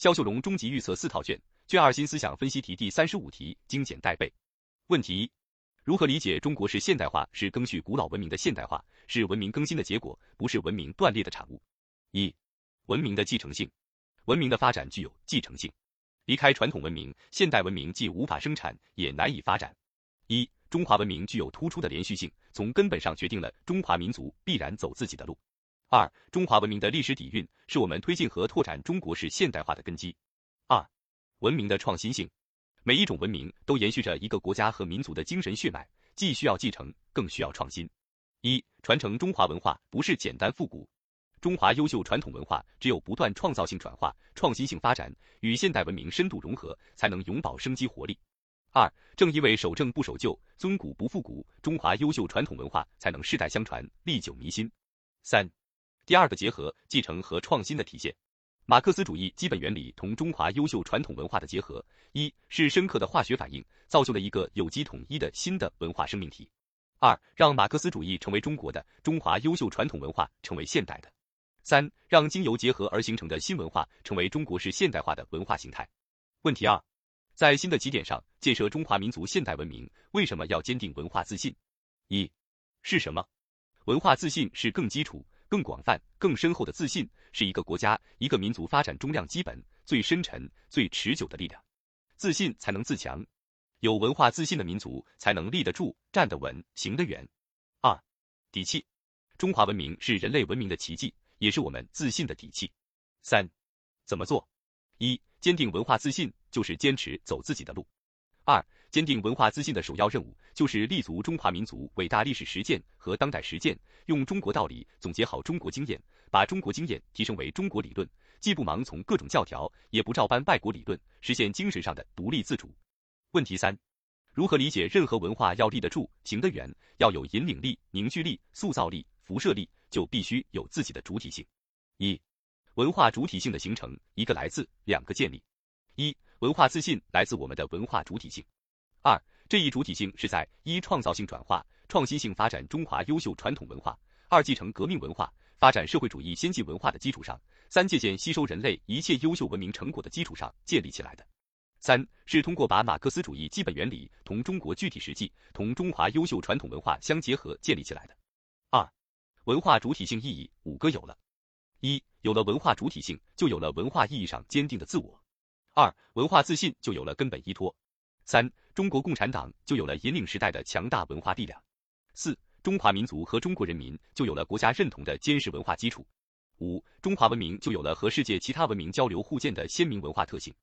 肖秀荣终极预测四套卷，卷二新思想分析题第三十五题精简带背。问题一：如何理解中国式现代化是更续古老文明的现代化，是文明更新的结果，不是文明断裂的产物？一、文明的继承性。文明的发展具有继承性，离开传统文明，现代文明既无法生产，也难以发展。一、中华文明具有突出的连续性，从根本上决定了中华民族必然走自己的路。二、中华文明的历史底蕴是我们推进和拓展中国式现代化的根基。二、文明的创新性，每一种文明都延续着一个国家和民族的精神血脉，既需要继承，更需要创新。一、传承中华文化不是简单复古。中华优秀传统文化只有不断创造性转化、创新性发展，与现代文明深度融合，才能永葆生机活力。二，正因为守正不守旧、尊古不复古，中华优秀传统文化才能世代相传、历久弥新。三，第二个结合继承和创新的体现，马克思主义基本原理同中华优秀传统文化的结合，一是深刻的化学反应，造就了一个有机统一的新的文化生命体；二，让马克思主义成为中国的，中华优秀传统文化成为现代的。三，让经由结合而形成的新文化成为中国式现代化的文化形态。问题二，在新的起点上建设中华民族现代文明，为什么要坚定文化自信？一，是什么？文化自信是更基础、更广泛、更深厚的自信，是一个国家、一个民族发展中量基本、最深沉、最持久的力量。自信才能自强，有文化自信的民族才能立得住、站得稳、行得远。二，底气。中华文明是人类文明的奇迹。也是我们自信的底气。三，怎么做？一，坚定文化自信，就是坚持走自己的路。二，坚定文化自信的首要任务，就是立足中华民族伟大历史实践和当代实践，用中国道理总结好中国经验，把中国经验提升为中国理论，既不盲从各种教条，也不照搬外国理论，实现精神上的独立自主。问题三，如何理解任何文化要立得住、行得远，要有引领力、凝聚力、塑造力、辐射力？就必须有自己的主体性。一、文化主体性的形成，一个来自，两个建立。一、文化自信来自我们的文化主体性。二、这一主体性是在一创造性转化、创新性发展中华优秀传统文化；二继承革命文化、发展社会主义先进文化的基础上；三借鉴吸收人类一切优秀文明成果的基础上建立起来的。三是通过把马克思主义基本原理同中国具体实际、同中华优秀传统文化相结合建立起来的。二。文化主体性意义五个有了：一、有了文化主体性，就有了文化意义上坚定的自我；二、文化自信就有了根本依托；三、中国共产党就有了引领时代的强大文化力量；四、中华民族和中国人民就有了国家认同的坚实文化基础；五、中华文明就有了和世界其他文明交流互鉴的鲜明文化特性。